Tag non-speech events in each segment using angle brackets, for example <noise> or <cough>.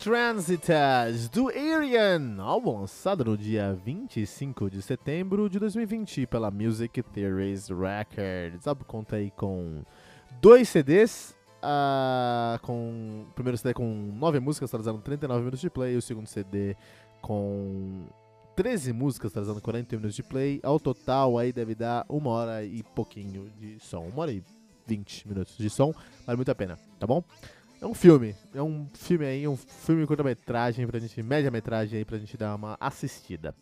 Transitas do Arian, álbum lançado no dia 25 de setembro de 2020 pela Music Theories Records. Álbum conta aí com dois CDs, uh, com o primeiro CD com nove músicas, trazendo 39 minutos de play, e o segundo CD com 13 músicas, trazendo 40 minutos de play. Ao total aí deve dar uma hora e pouquinho de som, uma hora e 20 minutos de som, vale muito a pena, tá bom? É um filme. É um filme aí, um filme curta-metragem pra gente, média-metragem aí pra gente dar uma assistida.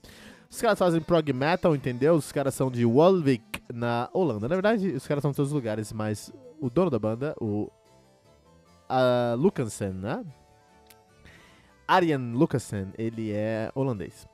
Os caras fazem prog metal, entendeu? Os caras são de Walvik, na Holanda. Na verdade, os caras são de todos os lugares, mas o dono da banda, o uh, né? Arjen Lucassen, ele é holandês.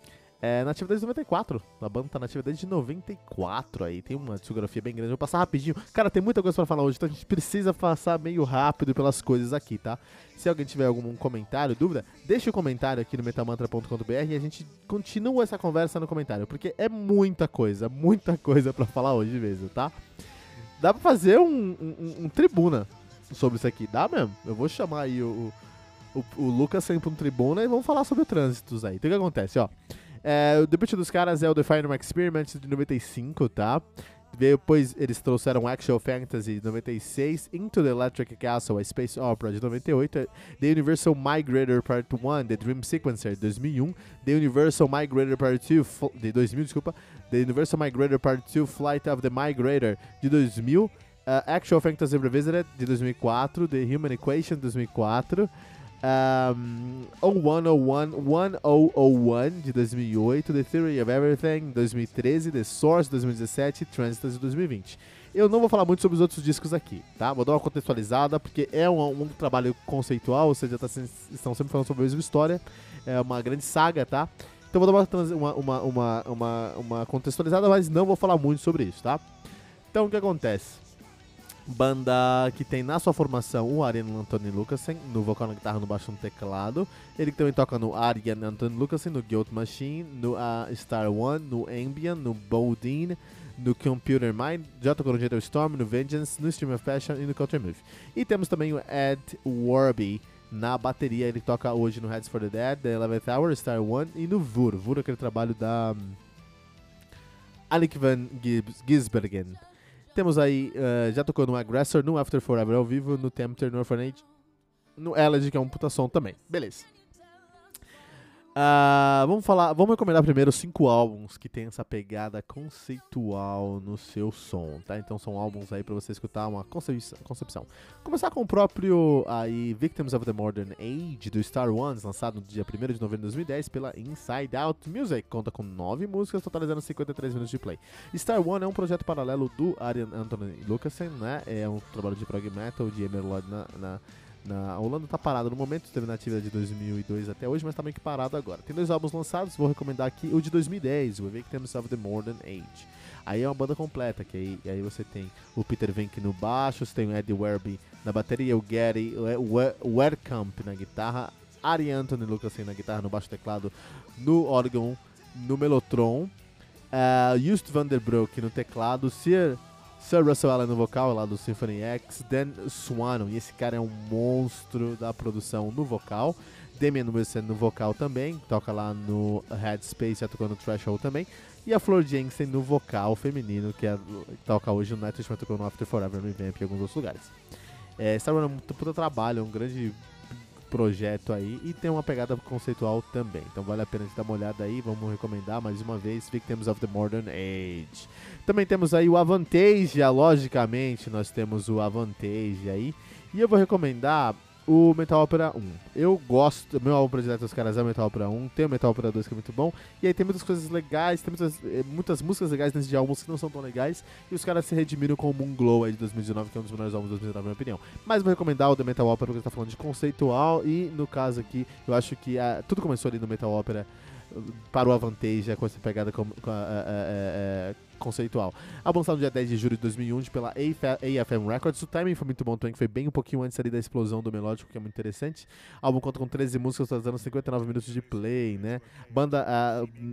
É nativa desde 94. A banda tá nativa desde 94 aí. Tem uma discografia bem grande. Vou passar rapidinho. Cara, tem muita coisa pra falar hoje, então a gente precisa passar meio rápido pelas coisas aqui, tá? Se alguém tiver algum comentário, dúvida, deixa o um comentário aqui no metamantra.com.br e a gente continua essa conversa no comentário, porque é muita coisa, muita coisa para falar hoje mesmo, tá? Dá pra fazer um, um, um, tribuna sobre isso aqui, dá mesmo? Eu vou chamar aí o, o, o Lucas sempre um tribuna e vamos falar sobre trânsitos aí. Então o que acontece, ó? É, o debut dos caras é o The Final Experiment de 95, tá? Depois eles trouxeram Actual Fantasy de 96, Into the Electric Castle, a Space Opera de 98, The Universal Migrator Part 1, The Dream Sequencer de 2001, The Universal Migrator Part 2 de 2000, desculpa, The Universal Migrator Part 2 Flight of the Migrator de 2000, uh, Actual Fantasy Revisited de 2004, The Human Equation de 2004, um, 0101, 1001 de 2008, The Theory of Everything 2013, The Source 2017 Transitors de 2020. Eu não vou falar muito sobre os outros discos aqui, tá? Vou dar uma contextualizada, porque é um, um trabalho conceitual, ou seja, tá, estão sempre falando sobre a mesma história, é uma grande saga, tá? Então vou dar uma, uma, uma, uma, uma contextualizada, mas não vou falar muito sobre isso, tá? Então o que acontece? Banda que tem na sua formação o Arian Anthony Lucasen no vocal, na guitarra, no baixo no teclado. Ele também toca no Arian Anthony Lucasen, no Guilt Machine, no uh, Star One, no Ambient, no Boldin, no Computer Mind, já tocou no Gentle Storm, no Vengeance, no Stream of Passion e no Counter Move. E temos também o Ed Warby na bateria, ele toca hoje no Heads for the Dead, The Eleventh Hour, Star One e no Vur. Vur é aquele trabalho da um, Alec Van Gisbergen. Temos aí, uh, já tocou no Aggressor, no After Forever ao vivo, no Tempter, no Orphanage, no Elegy, que é um puta som também. Beleza. Uh, vamos falar, vamos recomendar primeiro cinco álbuns que tem essa pegada conceitual no seu som, tá? Então são álbuns aí para você escutar uma concepção. Começar com o próprio aí Victims of the Modern Age do Star Ones, lançado no dia 1 de novembro de 2010 pela Inside Out Music, conta com nove músicas, totalizando 53 minutos de play. Star One é um projeto paralelo do Arian Anthony Lucasen, né? É um trabalho de prog metal de Emerald na, na na, a Holanda tá parada no momento, esteve na atividade de 2002 até hoje, mas tá meio que parado agora. Tem dois álbuns lançados, vou recomendar aqui o de 2010, o Victims of the Modern Age. Aí é uma banda completa, que aí, aí você tem o Peter Venk no baixo, você tem o Eddie Werby na bateria, o Gary Werkamp na guitarra, Ari Anthony Lucas na guitarra, no baixo teclado, no órgão, no Melotron, uh, Just van der Broek no teclado, Sir Sir Russell Allen no vocal, lá do Symphony X. Dan Swannon, e esse cara é um monstro da produção no vocal. Damian Wilson no vocal também, toca lá no Headspace, já tocou no Threshold também. E a Flor Jensen no vocal feminino, que, é, toca hoje no Nightwish, mas tocou no After Forever, no Event e alguns outros lugares. É, Star é um puta trabalho, é um grande projeto aí e tem uma pegada conceitual também. Então vale a pena dar uma olhada aí, vamos recomendar mais uma vez Victims of the Modern Age. Também temos aí o Avantage, logicamente nós temos o Avantage aí. E eu vou recomendar o Metal Opera 1. Eu gosto, meu álbum predileto dos caras é o Metal Opera 1, tem o Metal Opera 2 que é muito bom, e aí tem muitas coisas legais, tem muitas, eh, muitas músicas legais nesse de álbuns que não são tão legais, e os caras se redimiram com o Moon Glow aí de 2019, que é um dos melhores álbuns de 2019, na minha opinião. Mas vou recomendar o The Metal Opera porque está falando de conceitual, e no caso aqui, eu acho que a, tudo começou ali no Metal Opera para o Avantage com essa pegada com, com a, a, a, conceitual. Álbum lançado no dia 10 de julho de 2001 pela AFM Records. O timing foi muito bom também, que foi bem um pouquinho antes ali da explosão do melódico, que é muito interessante. O álbum conta com 13 músicas, trazendo 59 minutos de play, né? Banda,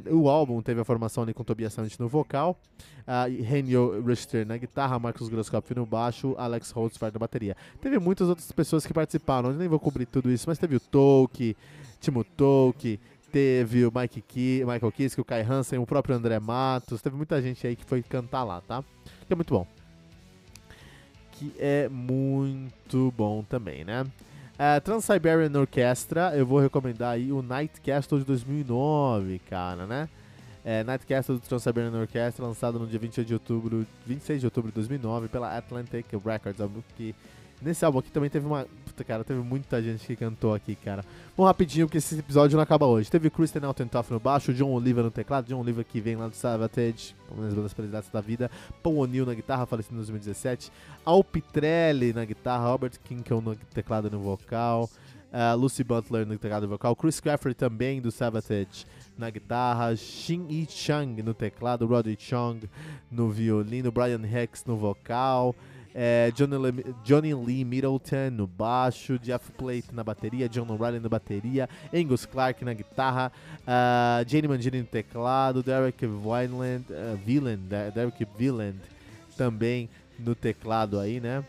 uh, o álbum teve a formação ali com Tobias Santos no vocal, uh, Renio Richter na guitarra, Marcos Grosskopf no baixo, Alex Holtzfeld na bateria. Teve muitas outras pessoas que participaram, eu nem vou cobrir tudo isso, mas teve o Tolkien, Timo Tolkien, teve o Mike Key, Michael Kiske, o Kai Hansen, o próprio André Matos, teve muita gente aí que foi cantar lá, tá? Que é muito bom. Que é muito bom também, né? Uh, Trans-Siberian Orchestra, eu vou recomendar aí o Night Castle de 2009, cara, né? É, Night Castle do Trans-Siberian Orchestra, lançado no dia 28 de outubro, 26 de outubro de 2009 pela Atlantic Records, que Nesse álbum aqui também teve uma. Puta, cara, teve muita gente que cantou aqui, cara. Vamos rapidinho, porque esse episódio não acaba hoje. Teve Kristen Altentoff no baixo, John Oliver no teclado, John Oliver que vem lá do Savatage, uma das bandas prediletas da vida, Paul O'Neill na guitarra, falecido em 2017, Al Pitrelli na guitarra, Robert Kinkel no teclado e no vocal, uh, Lucy Butler no teclado e vocal, Chris Crawford também do Savatage na guitarra, Shin Yi Chang no teclado, Roddy Chong no violino, Brian Hex no vocal é, Johnny, Le Johnny Lee Middleton no baixo, Jeff Plate na bateria, John O'Reilly na bateria, Angus Clark na guitarra, uh, Jane Mangini no teclado, Derek Vineland, uh, Villand, Derek Villand também no teclado aí, né?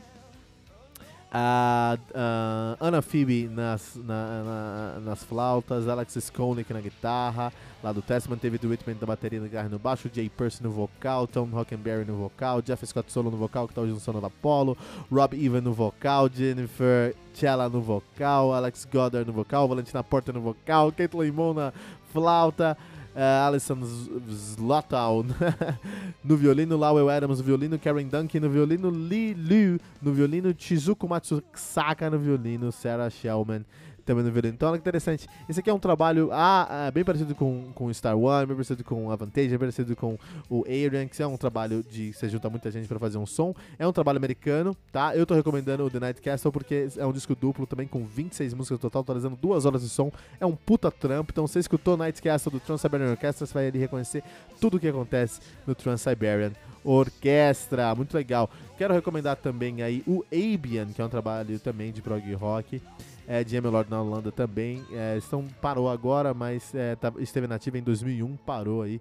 A, a Anna Phoebe nas, na, na, nas flautas, Alex Skolnick na guitarra, lá do Testament, David Whitman na bateria na guitarra no baixo, Jay Percy no vocal, Tom Hockenberry no vocal, Jeff Scott Solo no vocal, que tá hoje no Sono da Apollo, Rob Evan no vocal, Jennifer Chella no vocal, Alex Goddard no vocal, Valentina Porter no vocal, Caitlin Mon na flauta, uh, Alison Zlotow <laughs> no violino, Lowell Adams. No violino, Karen Duncan. No violino, Lee Liu. No violino, Chizuko Matsusaka no violino, Sarah Shellman também no violino. Então, olha que interessante. Esse aqui é um trabalho ah, ah, bem parecido com, com Star One, bem parecido com a Vantage, bem parecido com o Arian, que é um trabalho de você junta muita gente para fazer um som. É um trabalho americano, tá? Eu tô recomendando o The Night Castle porque é um disco duplo também com 26 músicas total, totalizando duas horas de som. É um puta trampo. Então, você escutou Night Castle do Trans-Siberian Orchestra, você vai ali reconhecer tudo o que acontece no Trans-Siberian Orquestra, muito legal. Quero recomendar também aí o Abian, que é um trabalho também de prog rock é, de Emelord na Holanda também. É, estão, parou agora, mas é, tá, esteve nativa em 2001, parou aí.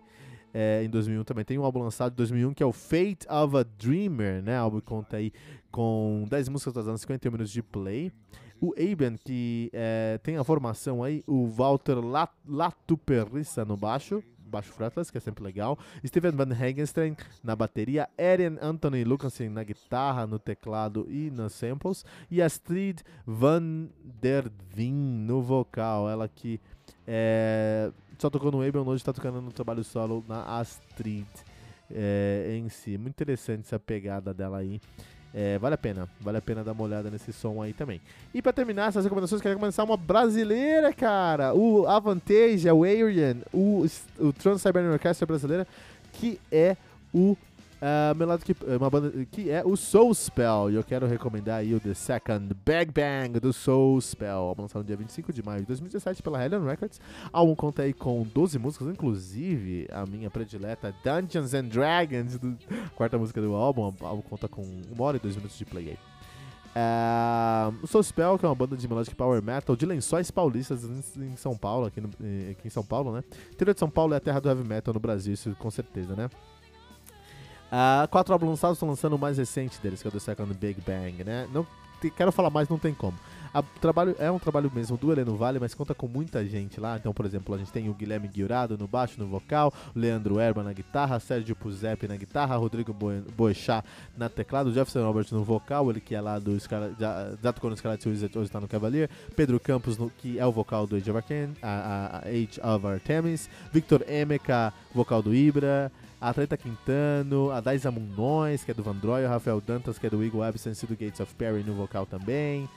É, em 2001 também. Tem um álbum lançado em 2001 que é o Fate of a Dreamer, né? O álbum conta aí com 10 músicas trazendo 51 minutos de play. O Aben, que é, tem a formação aí, o Walter Latuperrissa no baixo, baixo fretless, que é sempre legal. Steven Van Hagenstein na bateria, Eren Anthony Lucansen na guitarra, no teclado e nas samples, e Astrid Van der Veen no vocal, ela que é, só tocou no Abel, hoje está tocando no trabalho solo na Astrid é, em si. Muito interessante essa pegada dela aí. É, vale a pena, vale a pena dar uma olhada nesse som aí também. E para terminar essas recomendações, quero começar uma brasileira, cara. O Avantage, o Arian, o, o Trans-Siberian Orchestra brasileira, que é o Uh, melhor que uma banda que é o Soul Spell. E eu quero recomendar aí o The Second Bang Bang do Soul Spell, lançado no dia 25 de maio de 2017 pela Hellion Records. Álbum conta aí com 12 músicas, inclusive a minha predileta Dungeons and Dragons, do, quarta música do álbum. O álbum conta com 1 hora e 2 minutos de play aí. Uh, o Soul Spell, que é uma banda de melodic power metal de lençóis paulistas em, São Paulo, aqui, no, aqui em São Paulo, né? O interior de São Paulo é a terra do heavy metal no Brasil, isso com certeza, né? Uh, quatro álbuns lançados estão lançando o mais recente deles, que é o The Second Big Bang, né? Não te, quero falar mais, não tem como. A, trabalho, é um trabalho mesmo do Heleno Vale, mas conta com muita gente lá. Então, por exemplo, a gente tem o Guilherme Guiurado no baixo, no vocal, Leandro Erba na guitarra, Sérgio Puzepi na guitarra, Rodrigo Boechat na teclado, Jefferson Robert no vocal, ele que é lá do Scarlet, já, já tocou no Scarlet Wizard, hoje está no Cavalier, Pedro Campos, no, que é o vocal do Age of, Arcane, a, a, a Age of Artemis, Victor Emeka, vocal do Ibra, a Atleta Quintano, a Daisa Munões, que é do Vandroy, o Rafael Dantas, que é do Eagle Absence e do Gates of Perry no vocal também.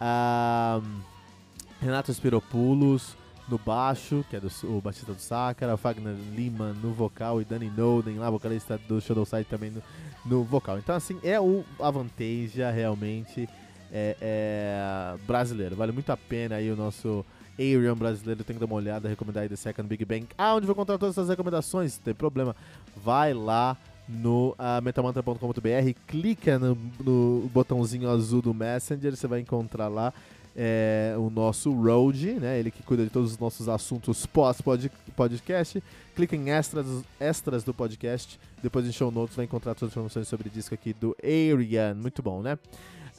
Ah, Renato Spiropoulos no baixo, que é do, o Batista do Sakara, Fagner Lima no vocal e Danny Noden, lá, vocalista do Shadow Side também no, no vocal. Então, assim, é o Avantasia realmente é, é, brasileiro. Vale muito a pena aí o nosso Arian brasileiro. Tem que dar uma olhada, recomendar aí The Second Big Bang. Ah, onde vou encontrar todas essas recomendações? Não tem problema. Vai lá no uh, metamantra.com.br, clica no, no botãozinho azul do Messenger, você vai encontrar lá é, o nosso Road, né? Ele que cuida de todos os nossos assuntos pós-podcast. Clica em extras, extras do podcast. Depois em show notes vai encontrar todas as informações sobre o disco aqui do Arian. Muito bom, né?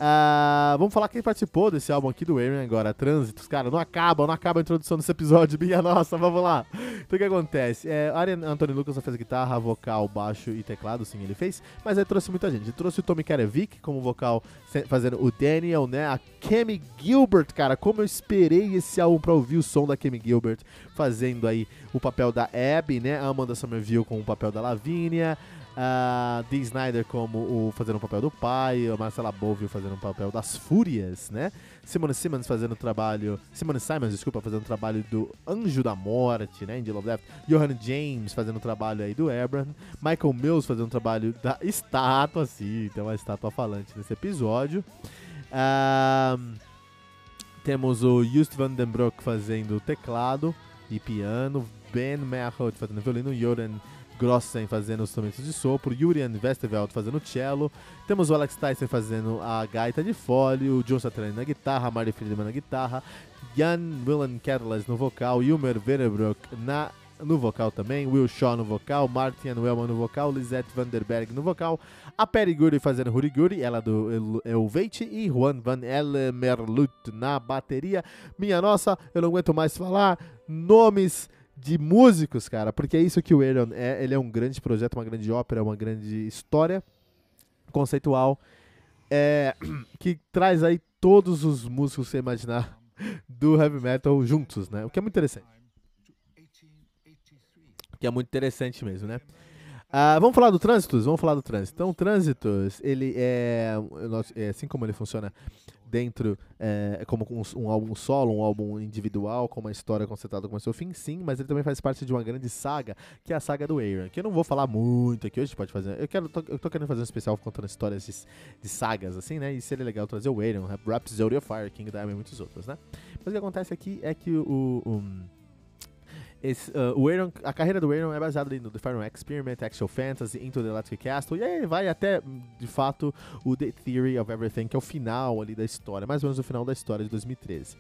Uh, vamos falar quem participou desse álbum aqui do Aaron agora, Trânsitos. Cara, não acaba, não acaba a introdução desse episódio, <laughs> minha nossa, vamos lá. Então o que acontece? É, Arian Anthony Lucas fez guitarra, vocal, baixo e teclado, sim, ele fez, mas ele trouxe muita gente. Ele trouxe o Tommy Karevic como vocal, fazendo o Daniel, né? A Kemi Gilbert, cara, como eu esperei esse álbum pra ouvir o som da Kemi Gilbert fazendo aí o papel da Abby, né? A Amanda Somerville com o papel da Lavínia. Uh, Dee Snyder como o fazendo o papel do pai, a Marcela Bovio fazendo o papel das Fúrias, né? Simone Simmons fazendo o trabalho, Simone Simons, desculpa, fazendo o trabalho do Anjo da Morte, né? Angel of Death. Johan James fazendo o trabalho aí do Abraham, Michael Mills fazendo o trabalho da estátua, sim, tem uma estátua falante nesse episódio. Uh, temos o Just van den Broek fazendo teclado e piano, Ben Merholt fazendo violino, Joran Grossen fazendo os instrumentos de sopro, Julian Westerveld fazendo cello, temos o Alex Tyson fazendo a gaita de fole, o John Satriani na guitarra, Mari Friedman na guitarra, Jan Willen Kettles no vocal, Ilmer Venerbrook na no vocal também, Will Shaw no vocal, Martin Wellman no vocal, Lisette Vanderberg no vocal, a Perry Guri fazendo Huri Guri, ela do Elveit, e Juan Van Elmerlut na bateria. Minha nossa, eu não aguento mais falar nomes de músicos, cara, porque é isso que o Aaron é. Ele é um grande projeto, uma grande ópera, uma grande história conceitual é, <clears throat> que traz aí todos os músicos que você imaginar <laughs> do heavy metal juntos, né? O que é muito interessante. O que é muito interessante mesmo, né? Uh, vamos falar do Trânsitos? Vamos falar do Trânsito. Então, o Trânsitos, ele é, é assim como ele funciona dentro é, como um, um, álbum solo, um álbum individual, com uma história concentrada com seu fim, sim, mas ele também faz parte de uma grande saga, que é a saga do Aaron, que eu não vou falar muito aqui hoje, pode fazer. Eu quero tô, eu tô querendo fazer um especial contando histórias de, de, sagas, assim, né? E seria legal trazer o Aaron, Rhapsody of Fire, King Diamond e muitos outros, né? Mas o que acontece aqui é que o, o esse, uh, o Aaron, a carreira do Aaron é baseada no The Final Experiment, Actual Fantasy, Into the Electric Castle, e aí vai até, de fato, o The Theory of Everything, que é o final ali da história, mais ou menos o final da história de 2013. Uh,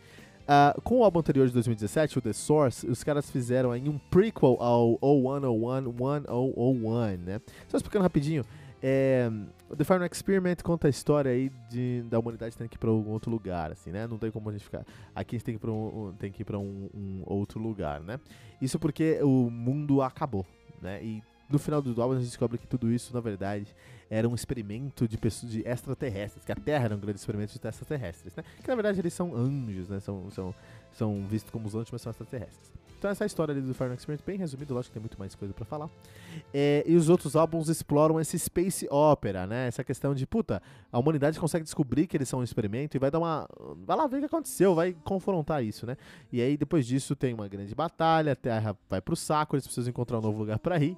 ah, com o álbum anterior de 2017, o The Source, os caras fizeram aí um prequel ao 0101 1001, né? Só explicando rapidinho, é, The Final Experiment conta a história aí de, da humanidade tendo que ir para algum outro lugar, assim, né? Não tem como a gente ficar. Aqui a gente tem que ir para um, tem que ir pra um, um, outro lugar, né? Isso porque o mundo acabou, né? E no final do álbum a gente descobre que tudo isso, na verdade, era um experimento de pessoas de extraterrestres, que a Terra era um grande experimento de extraterrestres, né? Que na verdade eles são anjos, né? São, são, são vistos como os anjos, mas são extraterrestres. Então essa é a história ali do Final Experiment, bem resumido, lógico que tem muito mais coisa para falar. É, e os outros álbuns exploram esse space opera, né? Essa questão de, puta, a humanidade consegue descobrir que eles são um experimento e vai dar uma... Vai lá ver o que aconteceu, vai confrontar isso, né? E aí depois disso tem uma grande batalha, a Terra vai pro saco, eles precisam encontrar um novo lugar para ir.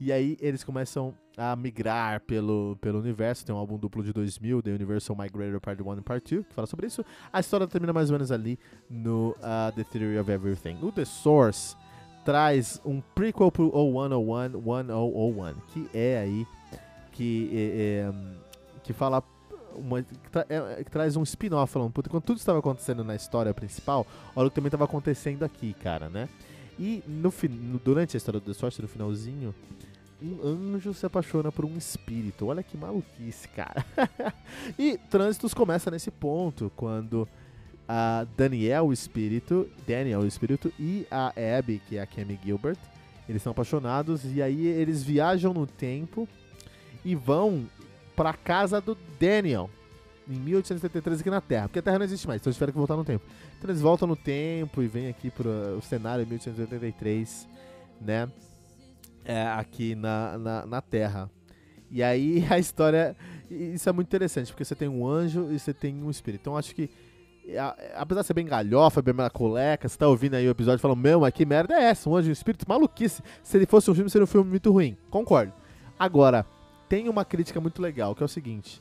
E aí eles começam a migrar pelo, pelo universo. Tem um álbum duplo de 2000, The Universal Migrator Part 1 e Part 2, que fala sobre isso. A história termina mais ou menos ali no uh, The Theory of Everything. O The Source traz um prequel pro 0101 1001, que é aí que, é, é, que fala uma, que, tra é, que, traz um spin-off falando, puta, quando tudo estava acontecendo na história principal, olha o que também estava acontecendo aqui, cara, né? E no, durante a história do The Source, no finalzinho, um anjo se apaixona por um espírito. Olha que maluquice, cara. <laughs> e Trânsitos começa nesse ponto, quando a Daniel, o espírito, Daniel, o espírito, e a Abby, que é a Cammy Gilbert, eles são apaixonados e aí eles viajam no tempo e vão pra casa do Daniel, em 1873 aqui na Terra, porque a Terra não existe mais, então eles tiveram que voltar no tempo. Então eles voltam no tempo e vêm aqui pro o cenário em 1883, né? É, aqui na, na, na, Terra. E aí <laughs> a história. Isso é muito interessante, porque você tem um anjo e você tem um espírito. Então acho que apesar de ser bem galhofa, bem melacoleca, você tá ouvindo aí o episódio falando, meu, mas que merda é essa? Um anjo e um espírito? Maluquice. Se ele fosse um filme, seria um filme muito ruim. Concordo. Agora, tem uma crítica muito legal, que é o seguinte.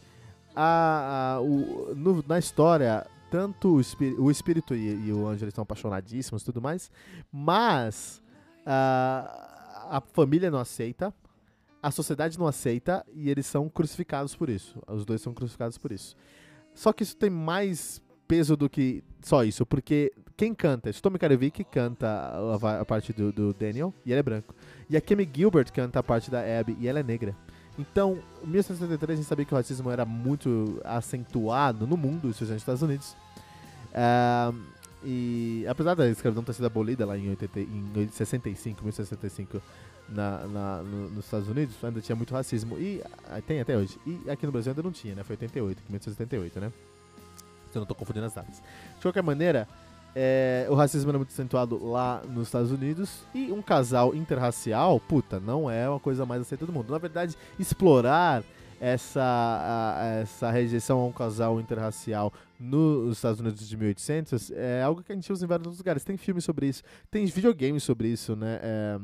A, a o, no, na história, tanto o, o espírito e, e, o anjo estão apaixonadíssimos e tudo mais, mas a, a família não aceita, a sociedade não aceita e eles são crucificados por isso. Os dois são crucificados por isso. Só que isso tem mais peso do que só isso, porque quem canta? Tommy Karevic canta a, a parte do, do, Daniel e ele é branco. E a Kimmy Gilbert canta a parte da Abby e ela é negra. Então, em 1973 a gente sabia que o racismo era muito acentuado no mundo, isso nos Estados Unidos. Uh, e apesar da escravidão ter sido abolida lá em, 80, em 65, 1965 na, na no, nos Estados Unidos, ainda tinha muito racismo. E ah, tem até hoje. E aqui no Brasil ainda não tinha, né? Foi 88, 1978, né? Se eu não estou confundindo as datas. De qualquer maneira, é, o racismo era muito acentuado lá nos Estados Unidos e um casal interracial, puta, não é uma coisa mais aceita do mundo. Na verdade, explorar essa, a, essa rejeição a um casal interracial nos Estados Unidos de 1800 é algo que a gente usa em vários lugares. Tem filmes sobre isso, tem videogames sobre isso, né? É,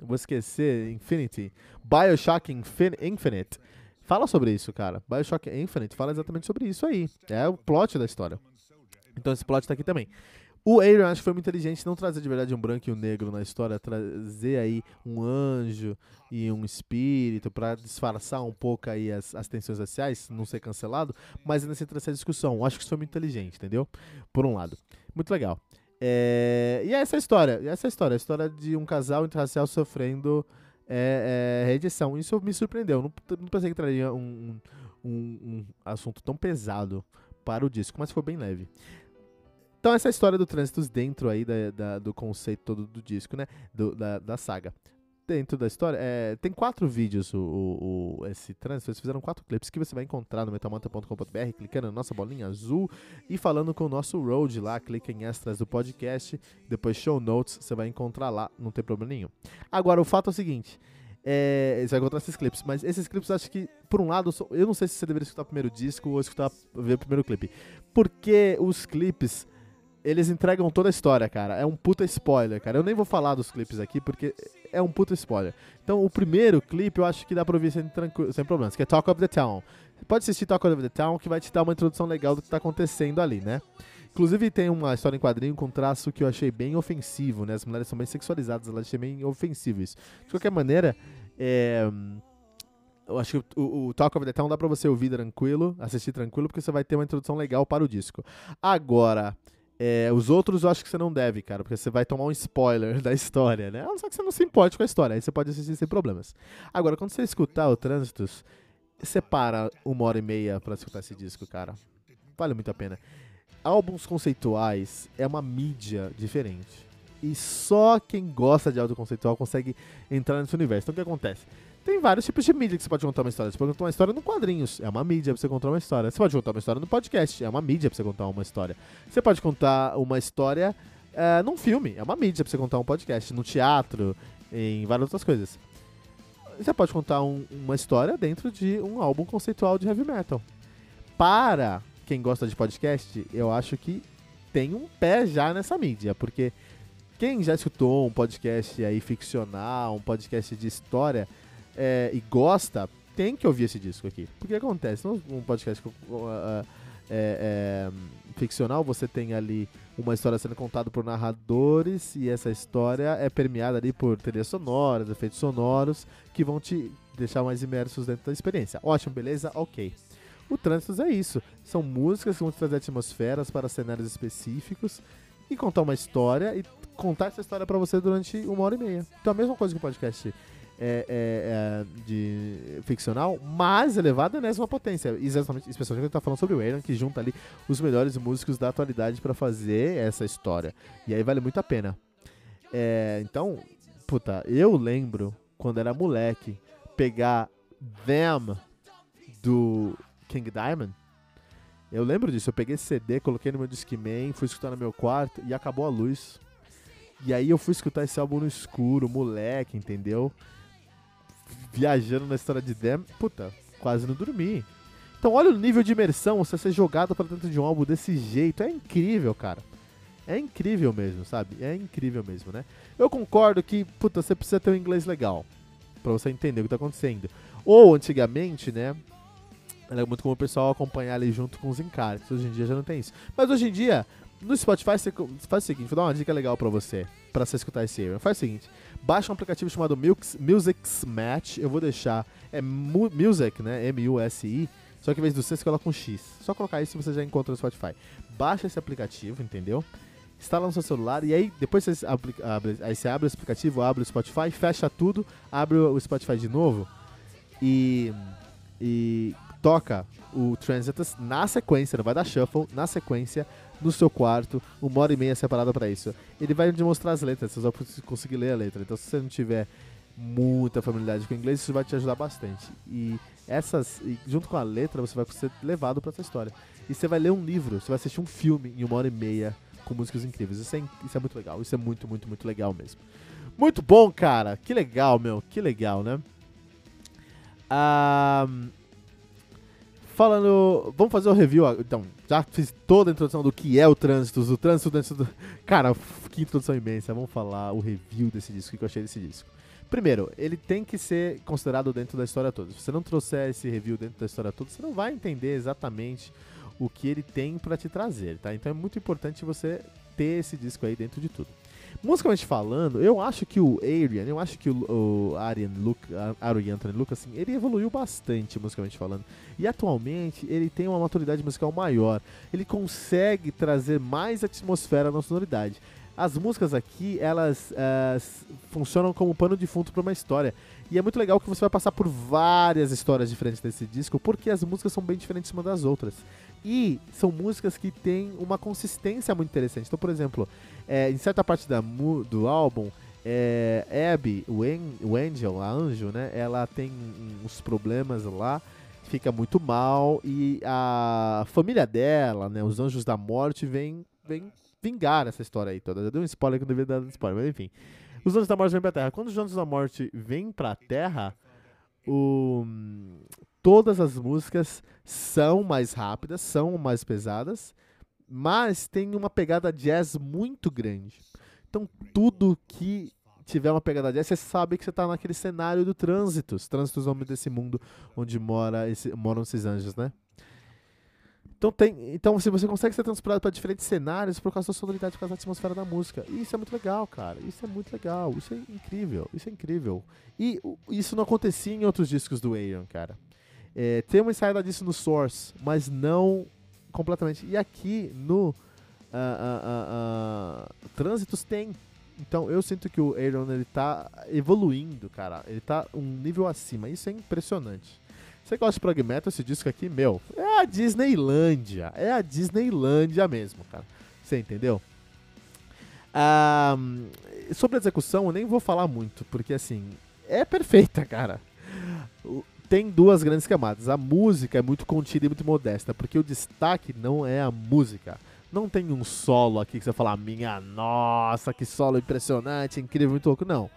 vou esquecer, Infinity. Bioshock Infinite. Fala sobre isso, cara. Bioshock Infinite fala exatamente sobre isso aí. É o plot da história. Então esse plot tá aqui também. O Aaron acho que foi muito inteligente não trazer de verdade um branco e um negro na história, trazer aí um anjo e um espírito para disfarçar um pouco aí as, as tensões raciais, não ser cancelado, mas ainda sem trazer essa discussão. Acho que isso foi muito inteligente, entendeu? Por um lado. Muito legal. É, e é essa história, é essa história, a história de um casal interracial sofrendo é, é, rejeição. Isso me surpreendeu, não, não pensei que traria um, um, um assunto tão pesado para o disco, mas foi bem leve. Então essa é história do Trânsitos dentro aí da, da, do conceito todo do disco, né? Do, da, da saga. Dentro da história, é, tem quatro vídeos o, o, o, esse trânsito, eles fizeram quatro clipes que você vai encontrar no metalmanta.com.br, clicando na nossa bolinha azul e falando com o nosso road lá, clica em extras do podcast, depois show notes, você vai encontrar lá, não tem problema nenhum. Agora, o fato é o seguinte, é, você vai encontrar esses clipes. Mas esses clipes acho que, por um lado, eu não sei se você deveria escutar o primeiro disco ou escutar ver o primeiro clipe. Porque os clipes, eles entregam toda a história, cara. É um puta spoiler, cara. Eu nem vou falar dos clipes aqui porque é um puta spoiler. Então, o primeiro clipe eu acho que dá pra ouvir sem, sem problemas, que é Talk of the Town. Você pode assistir Talk of the Town que vai te dar uma introdução legal do que tá acontecendo ali, né? Inclusive tem uma história em quadrinho com um traço que eu achei bem ofensivo, né? As mulheres são bem sexualizadas, eu achei bem ofensivo isso. De qualquer maneira, é... Eu acho que o, o, Talk of the Town dá pra você ouvir tranquilo, assistir tranquilo, porque você vai ter uma introdução legal para o disco. Agora, é, os outros eu acho que você não deve, cara, porque você vai tomar um spoiler <laughs> da história, né? Só que você não se importe com a história, aí você pode assistir sem problemas. Agora, quando você escutar o Trânsitos, separa uma hora e meia para escutar esse disco, cara. Vale muito a pena álbuns conceituais é uma mídia diferente. E só quem gosta de álbum conceitual consegue entrar nesse universo. Então o que acontece? Tem vários tipos de mídia que você pode contar uma história. Você pode contar uma história no quadrinhos, é uma mídia pra você contar uma história. Você pode contar uma história no podcast, é uma mídia pra você contar uma história. Você pode contar uma história é, num filme, é uma mídia pra você contar um podcast. No teatro, em várias outras coisas. Você pode contar um, uma história dentro de um álbum conceitual de heavy metal. Para quem gosta de podcast, eu acho que tem um pé já nessa mídia, porque quem já escutou um podcast aí ficcional, um podcast de história é, e gosta, tem que ouvir esse disco aqui. Porque acontece, um podcast uh, é, é, ficcional, você tem ali uma história sendo contada por narradores e essa história é permeada ali por trilhas sonoras, efeitos sonoros que vão te deixar mais imersos dentro da experiência. Ótimo, beleza? Ok. O Trânsitos é isso. São músicas que vão trazer atmosferas para cenários específicos e contar uma história e contar essa história para você durante uma hora e meia. Então a mesma coisa que o podcast é, é, é de ficcional, mas elevado nessa uma potência. Exatamente, especialmente quando está falando sobre o Aaron, que junta ali os melhores músicos da atualidade para fazer essa história. E aí vale muito a pena. É, então, puta, eu lembro quando era moleque pegar Them do King Diamond. Eu lembro disso, eu peguei esse CD, coloquei no meu Discman, fui escutar no meu quarto e acabou a luz. E aí eu fui escutar esse álbum no escuro, moleque, entendeu? Viajando na história de Dem, puta, quase não dormi. Então olha o nível de imersão você ser jogado para dentro de um álbum desse jeito. É incrível, cara. É incrível mesmo, sabe? É incrível mesmo, né? Eu concordo que, puta, você precisa ter um inglês legal para você entender o que tá acontecendo. Ou antigamente, né? Era muito como o pessoal acompanhar ali junto com os encartes. Hoje em dia já não tem isso. Mas hoje em dia, no Spotify, você faz o seguinte: vou dar uma dica legal para você, para você escutar esse Aaron. Faz o seguinte: baixa um aplicativo chamado Music's Match. Eu vou deixar. É Music, né? M-U-S-I. Só que em vez do C, você coloca um X. Só colocar isso você já encontra no Spotify. Baixa esse aplicativo, entendeu? instala no seu celular e aí depois você abre, abre, aí você abre o aplicativo, abre o Spotify, fecha tudo, abre o Spotify de novo e, e toca o Transitus na sequência, não vai dar shuffle, na sequência, no seu quarto, uma hora e meia separada para isso. Ele vai demonstrar as letras, você vai conseguir ler a letra. Então se você não tiver muita familiaridade com o inglês, isso vai te ajudar bastante. E essas, e junto com a letra, você vai ser levado para essa história. E você vai ler um livro, você vai assistir um filme em uma hora e meia com músicas incríveis. Isso é, isso é muito legal. Isso é muito, muito, muito legal mesmo. Muito bom, cara. Que legal, meu. Que legal, né? Ah, falando. Vamos fazer o review. Então, já fiz toda a introdução do que é o trânsito, o trânsito do. <laughs> Cara, que introdução imensa. Vamos falar o review desse disco, o que eu achei desse disco. Primeiro, ele tem que ser considerado dentro da história toda. Se você não trouxer esse review dentro da história toda, você não vai entender exatamente o que ele tem para te trazer, tá? Então é muito importante você ter esse disco aí dentro de tudo. Musicalmente falando, eu acho que o Arian, eu acho que o, o Arian, Luke, Arian Lucas, assim, ele evoluiu bastante musicalmente falando. E atualmente ele tem uma maturidade musical maior. Ele consegue trazer mais atmosfera na sonoridade. As músicas aqui, elas uh, funcionam como pano de fundo para uma história. E é muito legal que você vai passar por várias histórias diferentes desse disco, porque as músicas são bem diferentes umas das outras. E são músicas que têm uma consistência muito interessante. Então, por exemplo, é, em certa parte da, do álbum, é, Abby, o, en, o Angel, a Anjo, né? Ela tem uns problemas lá, fica muito mal e a família dela, né? Os Anjos da Morte, vem, vem vingar essa história aí toda. Eu dei um spoiler que não devia dar spoiler, mas enfim. Os Anjos da Morte vêm pra Terra. Quando os Anjos da Morte vêm pra Terra, o, todas as músicas são mais rápidas, são mais pesadas, mas tem uma pegada jazz muito grande. Então tudo que tiver uma pegada jazz, você sabe que você está naquele cenário do trânsito. Os trânsitos homens desse mundo onde mora esse, moram esses anjos, né? Então, tem, então se você consegue ser transportado para diferentes cenários por causa da sonoridade, por causa da atmosfera da música. E isso é muito legal, cara. Isso é muito legal. Isso é incrível. Isso é incrível. E isso não acontecia em outros discos do Aaron, cara. É, tem uma saída disso no Source, mas não completamente. E aqui no uh, uh, uh, Trânsitos tem. Então eu sinto que o Aaron ele tá evoluindo, cara. Ele tá um nível acima. Isso é impressionante. Você gosta de prog metal, esse disco aqui, meu, é a Disneylândia. É a Disneylândia mesmo, cara. Você entendeu? Sobre a execução, eu nem vou falar muito, porque assim, é perfeita, <laughs> cara tem duas grandes camadas. A música é muito contida e muito modesta, porque o destaque não é a música. Não tem um solo aqui que você fala, minha nossa, que solo impressionante, incrível, muito louco. Não.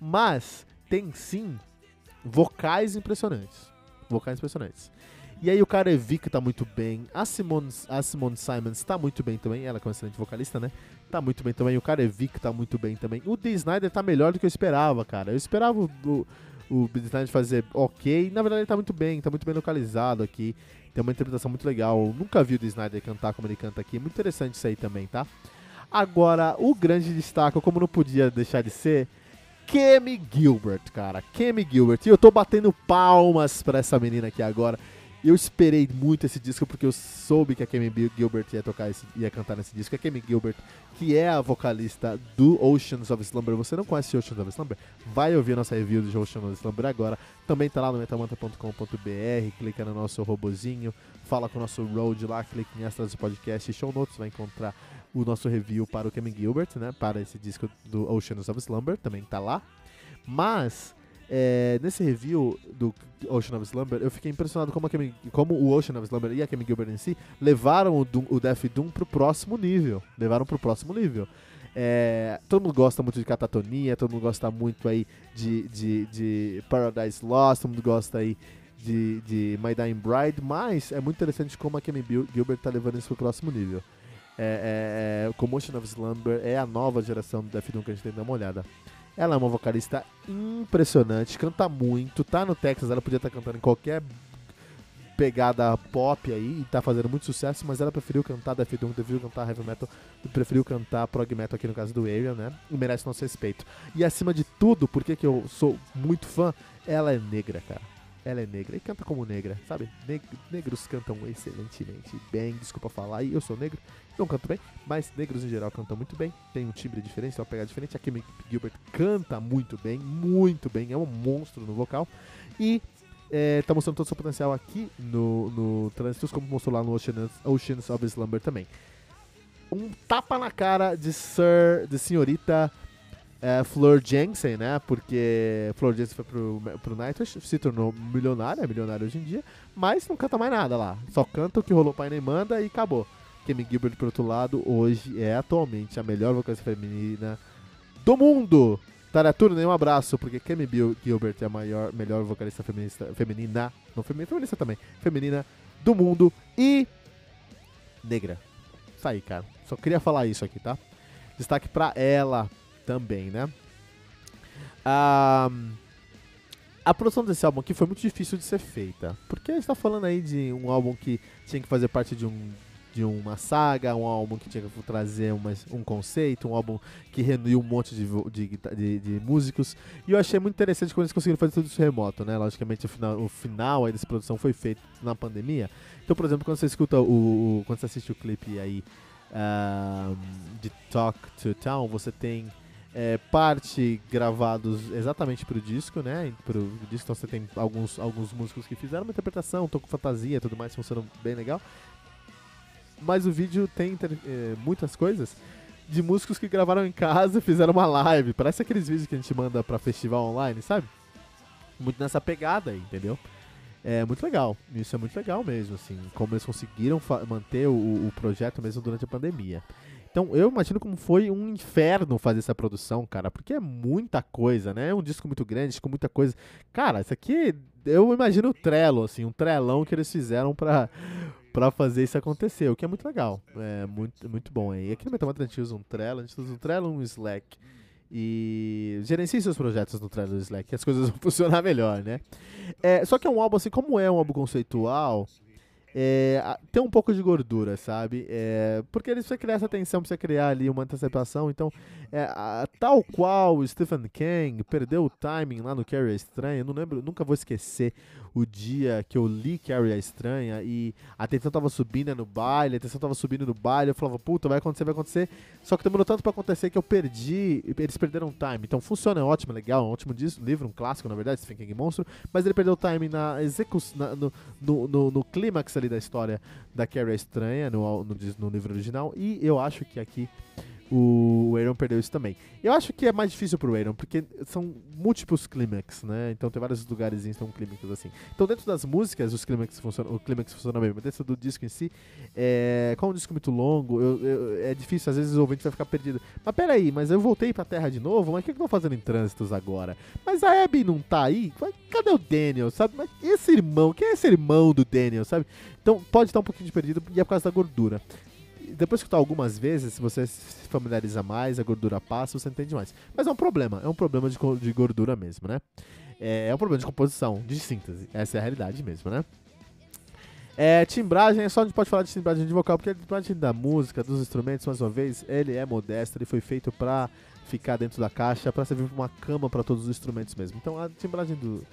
Mas tem sim vocais impressionantes. Vocais impressionantes. E aí o Karevik tá muito bem. A Simone, a Simone Simons tá muito bem também. Ela é uma excelente vocalista, né? Tá muito bem também. O Karevik tá muito bem também. O Dee Snyder tá melhor do que eu esperava, cara. Eu esperava o, o Snyder fazer ok. Na verdade, ele tá muito bem, tá muito bem localizado aqui. Tem uma interpretação muito legal. Eu nunca vi o Snyder cantar como ele canta aqui. Muito interessante isso aí também, tá? Agora, o grande destaque, como não podia deixar de ser, Kemi Gilbert, cara. Kemi Gilbert. E eu tô batendo palmas pra essa menina aqui agora. Eu esperei muito esse disco porque eu soube que a Kemi Gilbert ia tocar esse, ia cantar nesse disco. A Kemi Gilbert, que é a vocalista do Oceans of Slumber. Você não conhece Oceans of Slumber? Vai ouvir a nossa review de Oceans of Slumber agora. Também tá lá no metamanta.com.br. Clica no nosso robozinho, fala com o nosso road lá, clica em extras do podcast show notes, vai encontrar o nosso review para o Kemi Gilbert, né? Para esse disco do Oceans of Slumber, também tá lá. Mas é, nesse review do Ocean of Slumber, eu fiquei impressionado como, Kemi, como o Ocean of Slumber e a Kemi Gilbert em si levaram o, Doom, o Death Doom pro próximo nível. Levaram pro próximo nível. É, todo mundo gosta muito de catatonia, todo mundo gosta muito aí de, de, de Paradise Lost, todo mundo gosta aí de, de My Dying Bride, mas é muito interessante como a Kemi Gilbert tá levando isso pro próximo nível. É, é, é, Commotion of Slumber é a nova geração do Death Doom que a gente tem que dar uma olhada. Ela é uma vocalista impressionante, canta muito, tá no Texas, ela podia estar tá cantando em qualquer pegada pop aí e tá fazendo muito sucesso, mas ela preferiu cantar Death Doom, preferiu cantar Heavy Metal, preferiu cantar Prog Metal aqui no caso do Ariel, né? E merece nosso respeito. E acima de tudo, porque que eu sou muito fã, ela é negra, cara. Ela é negra e canta como negra, sabe? Neg negros cantam excelentemente bem, desculpa falar, e eu sou negro, não canto bem, mas negros em geral cantam muito bem, tem um timbre diferente, uma pegada diferente. A Kim Gilbert canta muito bem, muito bem, é um monstro no vocal. E é, tá mostrando todo o seu potencial aqui no, no Trânsitos, como mostrou lá no Oceans, Oceans of Slumber também. Um tapa na cara de Sir, de senhorita é, Flor Jensen, né? Porque Flor Jensen foi pro, pro Nightwish, se tornou milionária, é milionária hoje em dia, mas não canta mais nada lá. Só canta o que rolou pai nem manda e acabou. Kemi Gilbert, por outro lado, hoje é atualmente a melhor vocalista feminina do mundo. Taratura, nenhum abraço, porque Kemi Gilbert é a maior, melhor vocalista feminista, feminina, não feminista também, feminina do mundo e negra. Isso aí, cara. Só queria falar isso aqui, tá? Destaque pra ela, também, né? Um, a produção desse álbum aqui foi muito difícil de ser feita. Porque a gente tá falando aí de um álbum que tinha que fazer parte de um de uma saga, um álbum que tinha que trazer um conceito, um álbum que reuniu um monte de, de, de, de, músicos. E eu achei muito interessante quando eles conseguiram fazer tudo isso remoto, né? Logicamente o final, o final aí dessa produção foi feito na pandemia. Então, por exemplo, quando você escuta o. o quando você assiste o clipe aí uh, de Talk to Town, você tem é, parte gravados exatamente para o disco, né? Pro disco então você tem alguns, alguns músicos que fizeram uma interpretação, tô com fantasia e tudo mais, funcionou bem legal. Mas o vídeo tem é, muitas coisas de músicos que gravaram em casa e fizeram uma live. Parece aqueles vídeos que a gente manda para festival online, sabe? Muito nessa pegada aí, entendeu? É muito legal. Isso é muito legal mesmo, assim. Como eles conseguiram manter o, o projeto mesmo durante a pandemia. Então eu imagino como foi um inferno fazer essa produção, cara, porque é muita coisa, né? É um disco muito grande, com muita coisa. Cara, isso aqui eu imagino o Trello, assim, um trelão que eles fizeram pra, pra fazer isso acontecer, o que é muito legal. É muito, muito bom. E aqui no Metamata a gente usa um Trello, a gente usa um Trello um Slack. E gerencie seus projetos no Trello Slack, que as coisas vão <laughs> funcionar melhor, né? É, só que é um álbum, assim, como é um álbum conceitual, é, tem um pouco de gordura, sabe? É, porque eles precisam criar essa tensão, precisa criar ali uma antecipação. Então, é, a, tal qual Stephen King perdeu o timing lá no Carrie Estranha, não lembro, nunca vou esquecer o dia que eu li Carrie a Estranha e a tensão tava subindo no baile, a tensão tava subindo no baile, eu falava, puta, vai acontecer, vai acontecer. Só que demorou tanto pra acontecer que eu perdi, eles perderam o time. Então funciona, é ótimo, legal, é um ótimo disco, livro, um clássico, na verdade, Stephen King Monstro, mas ele perdeu o time na execução, no, no, no, no clímax ali da história da Carrie Estranha, no, no, no livro original, e eu acho que aqui o Aaron perdeu isso também. Eu acho que é mais difícil pro Aaron, porque são múltiplos clímax, né? Então tem vários lugares que são clímax assim. Então dentro das músicas, os clímax funcionam, o clímax funciona bem, mas dentro do disco em si, é, como é um disco muito longo, eu, eu, é difícil, às vezes o ouvinte vai ficar perdido. Mas peraí, mas eu voltei pra Terra de novo, mas o que, que eu tô fazendo em trânsitos agora? Mas a Abby não tá aí? Cadê o Daniel, sabe? Mas esse irmão, quem é esse irmão do Daniel, sabe? Então pode estar um pouquinho de perdido e é por causa da gordura depois de escutar algumas vezes, se você se familiariza mais, a gordura passa, você entende mais. Mas é um problema, é um problema de, de gordura mesmo, né? É, é um problema de composição, de síntese. Essa é a realidade mesmo, né? É, timbragem, só a gente pode falar de timbragem de vocal, porque a timbragem da música, dos instrumentos, mais uma vez, ele é modesto, ele foi feito pra ficar dentro da caixa, pra servir uma cama para todos os instrumentos mesmo. Então a timbragem do,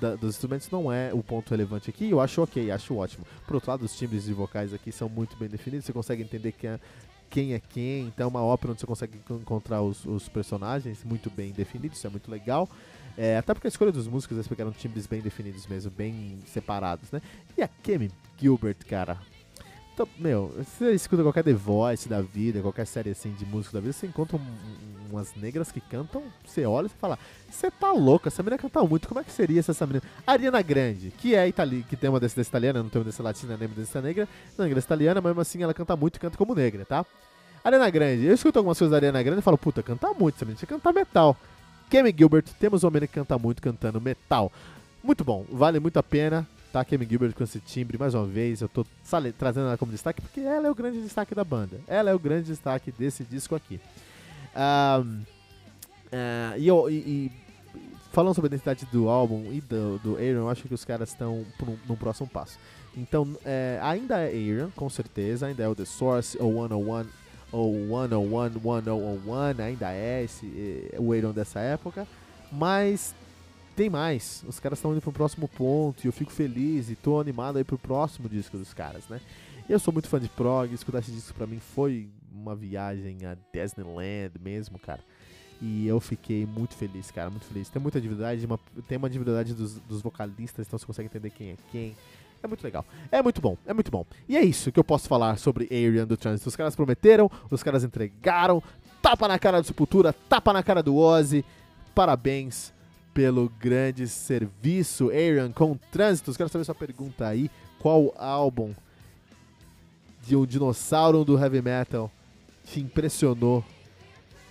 da, dos instrumentos não é o ponto relevante aqui. Eu acho ok, acho ótimo. Por outro lado, os timbres de vocais aqui são muito bem definidos. Você consegue entender quem é quem. É quem. Então é uma ópera onde você consegue encontrar os, os personagens muito bem definidos. Isso é muito legal. É, até porque a escolha dos músicos, eles pegaram timbres bem definidos mesmo, bem separados, né? E a Kemi Gilbert, cara, então, meu, você escuta qualquer The Voice da vida, qualquer série assim de música da vida, você encontra um, um, umas negras que cantam, você olha e fala, você tá louca, essa menina canta muito, como é que seria se essa menina... Ariana Grande, que é itali... que tem uma descendência italiana, não tem uma descendência latina, nem uma descendência negra, não negra italiana, mas mesmo assim ela canta muito e canta como negra, tá? Ariana Grande, eu escuto algumas coisas da Ariana Grande e falo, puta, canta muito, essa menina tinha cantar metal. Kemi Gilbert, temos uma menina que canta muito cantando metal. Muito bom, vale muito a pena. tá? Kevin Gilbert com esse timbre, mais uma vez, eu tô trazendo ela como destaque porque ela é o grande destaque da banda. Ela é o grande destaque desse disco aqui. Uh, e, e, e, falando sobre a identidade do álbum e do, do Aaron, eu acho que os caras estão num próximo passo. Então, é, ainda é Aaron, com certeza, ainda é o The Source, ou 101, ou 101, 1001, ainda é esse, é, o Aaron dessa época, mas tem mais. Os caras estão indo pro próximo ponto e eu fico feliz e tô animado aí pro próximo disco dos caras, né? Eu sou muito fã de prog, escutar esse disco pra mim foi uma viagem a Disneyland mesmo, cara. E eu fiquei muito feliz, cara, muito feliz. Tem muita individualidade, uma, tem uma individualidade dos, dos vocalistas, então você consegue entender quem é quem. É muito legal. É muito bom, é muito bom. E é isso que eu posso falar sobre Arian do Transit. Os caras prometeram, os caras entregaram. Tapa na cara do Sepultura, tapa na cara do Ozzy. Parabéns pelo grande serviço, Aaron, com trânsitos. Quero saber sua pergunta aí. Qual álbum de um dinossauro do heavy metal te impressionou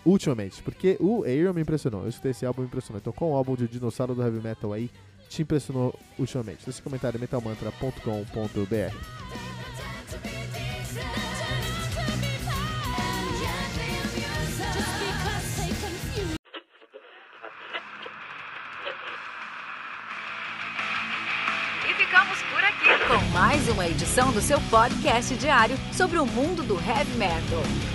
ultimamente? Porque o Aaron me impressionou. Eu escutei esse álbum me impressionou. Então, qual álbum de dinossauro do heavy metal aí te impressionou ultimamente? Deixa comentário metalmantra.com.br. mais uma edição do seu podcast diário sobre o mundo do heavy metal.